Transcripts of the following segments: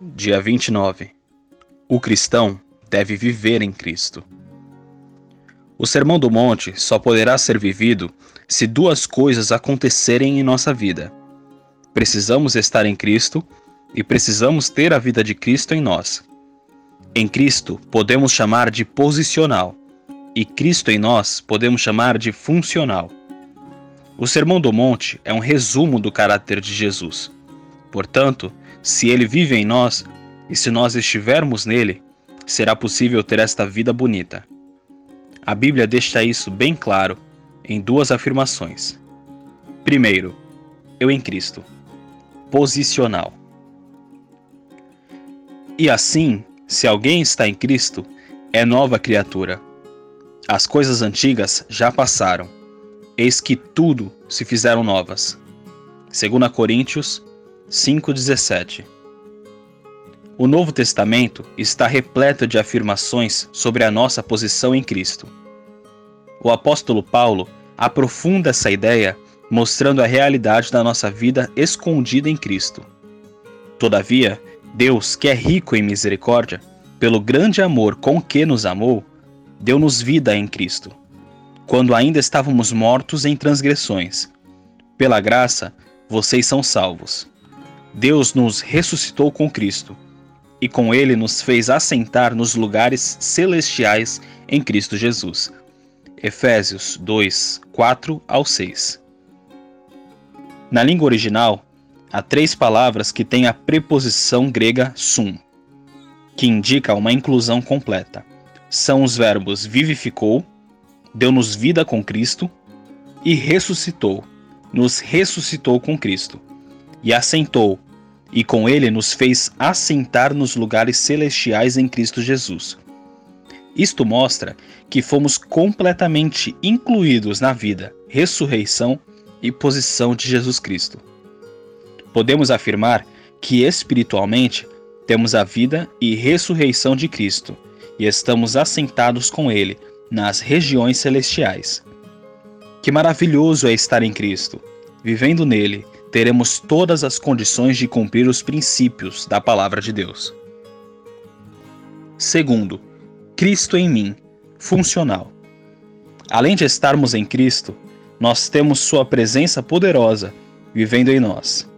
Dia 29. O cristão deve viver em Cristo. O Sermão do Monte só poderá ser vivido se duas coisas acontecerem em nossa vida. Precisamos estar em Cristo e precisamos ter a vida de Cristo em nós. Em Cristo podemos chamar de posicional e Cristo em nós podemos chamar de funcional. O Sermão do Monte é um resumo do caráter de Jesus. Portanto, se ele vive em nós e se nós estivermos nele, será possível ter esta vida bonita. A Bíblia deixa isso bem claro em duas afirmações. Primeiro, eu em Cristo. Posicional. E assim, se alguém está em Cristo, é nova criatura. As coisas antigas já passaram, eis que tudo se fizeram novas. 2 Coríntios 5,17 O Novo Testamento está repleto de afirmações sobre a nossa posição em Cristo. O apóstolo Paulo aprofunda essa ideia mostrando a realidade da nossa vida escondida em Cristo. Todavia, Deus, que é rico em misericórdia, pelo grande amor com que nos amou, deu-nos vida em Cristo, quando ainda estávamos mortos em transgressões. Pela graça, vocês são salvos. Deus nos ressuscitou com Cristo e com ele nos fez assentar nos lugares celestiais em Cristo Jesus. Efésios 2, 4 ao 6. Na língua original, há três palavras que têm a preposição grega sum, que indica uma inclusão completa. São os verbos vivificou, deu-nos vida com Cristo, e ressuscitou, nos ressuscitou com Cristo e assentou, e com ele nos fez assentar nos lugares celestiais em Cristo Jesus. Isto mostra que fomos completamente incluídos na vida, ressurreição e posição de Jesus Cristo. Podemos afirmar que espiritualmente temos a vida e ressurreição de Cristo e estamos assentados com Ele nas regiões celestiais. Que maravilhoso é estar em Cristo, vivendo nele teremos todas as condições de cumprir os princípios da palavra de Deus. Segundo, Cristo em mim, funcional. Além de estarmos em Cristo, nós temos Sua presença poderosa vivendo em nós.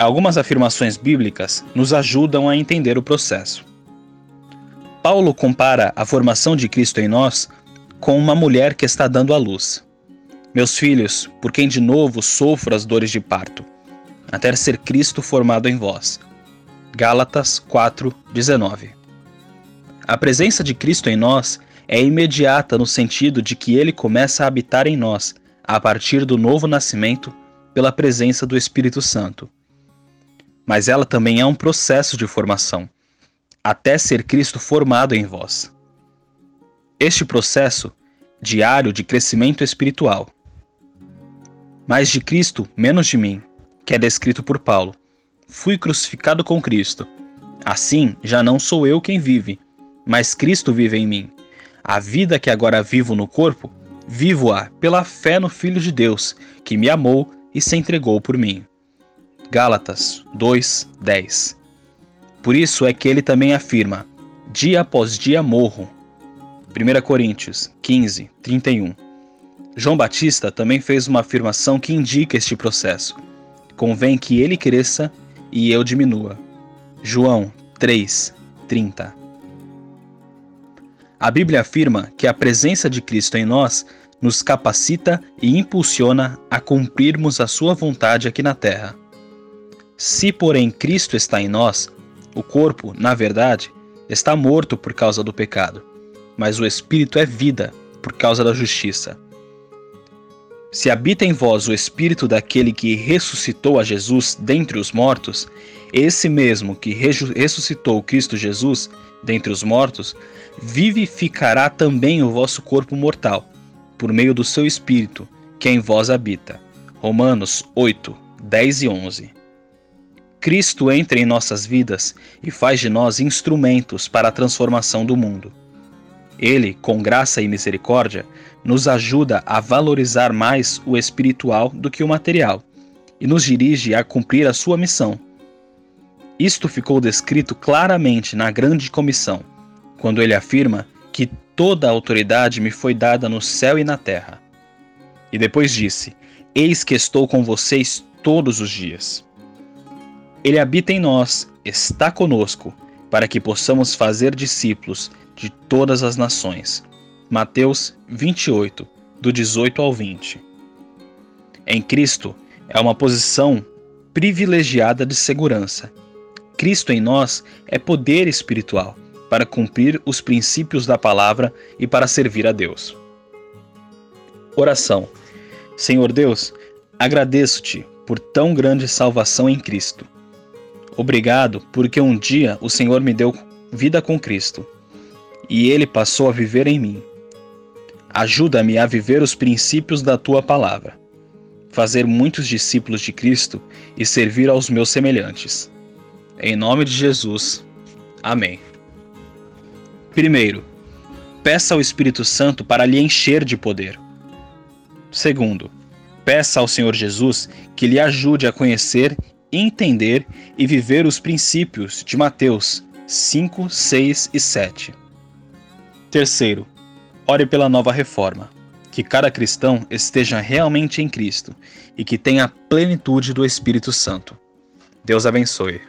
Algumas afirmações bíblicas nos ajudam a entender o processo. Paulo compara a formação de Cristo em nós com uma mulher que está dando à luz. Meus filhos, por quem de novo sofro as dores de parto, até ser Cristo formado em vós. Gálatas 4:19. A presença de Cristo em nós é imediata no sentido de que ele começa a habitar em nós a partir do novo nascimento pela presença do Espírito Santo. Mas ela também é um processo de formação, até ser Cristo formado em vós. Este processo diário de crescimento espiritual mais de Cristo, menos de mim, que é descrito por Paulo. Fui crucificado com Cristo. Assim, já não sou eu quem vive, mas Cristo vive em mim. A vida que agora vivo no corpo, vivo-a pela fé no Filho de Deus, que me amou e se entregou por mim. Gálatas 2:10. Por isso é que ele também afirma: dia após dia morro. 1 Coríntios 15, 31. João Batista também fez uma afirmação que indica este processo. Convém que ele cresça e eu diminua. João 3:30. A Bíblia afirma que a presença de Cristo em nós nos capacita e impulsiona a cumprirmos a sua vontade aqui na terra. Se, porém, Cristo está em nós, o corpo, na verdade, está morto por causa do pecado, mas o espírito é vida por causa da justiça. Se habita em vós o espírito daquele que ressuscitou a Jesus dentre os mortos, esse mesmo que ressuscitou Cristo Jesus dentre os mortos, vivificará também o vosso corpo mortal, por meio do seu espírito, que em vós habita. Romanos 8, 10 e 11. Cristo entra em nossas vidas e faz de nós instrumentos para a transformação do mundo. Ele, com graça e misericórdia, nos ajuda a valorizar mais o espiritual do que o material e nos dirige a cumprir a sua missão. Isto ficou descrito claramente na Grande Comissão, quando ele afirma que toda a autoridade me foi dada no céu e na terra. E depois disse: Eis que estou com vocês todos os dias. Ele habita em nós, está conosco, para que possamos fazer discípulos de todas as nações. Mateus 28, do 18 ao 20. Em Cristo é uma posição privilegiada de segurança. Cristo em nós é poder espiritual para cumprir os princípios da palavra e para servir a Deus. Oração. Senhor Deus, agradeço-te por tão grande salvação em Cristo. Obrigado porque um dia o Senhor me deu vida com Cristo e ele passou a viver em mim. Ajuda-me a viver os princípios da tua palavra, fazer muitos discípulos de Cristo e servir aos meus semelhantes. Em nome de Jesus. Amém. Primeiro, peça ao Espírito Santo para lhe encher de poder. Segundo, peça ao Senhor Jesus que lhe ajude a conhecer, entender e viver os princípios de Mateus 5, 6 e 7. Terceiro, ore pela nova reforma, que cada cristão esteja realmente em Cristo e que tenha a plenitude do Espírito Santo. Deus abençoe.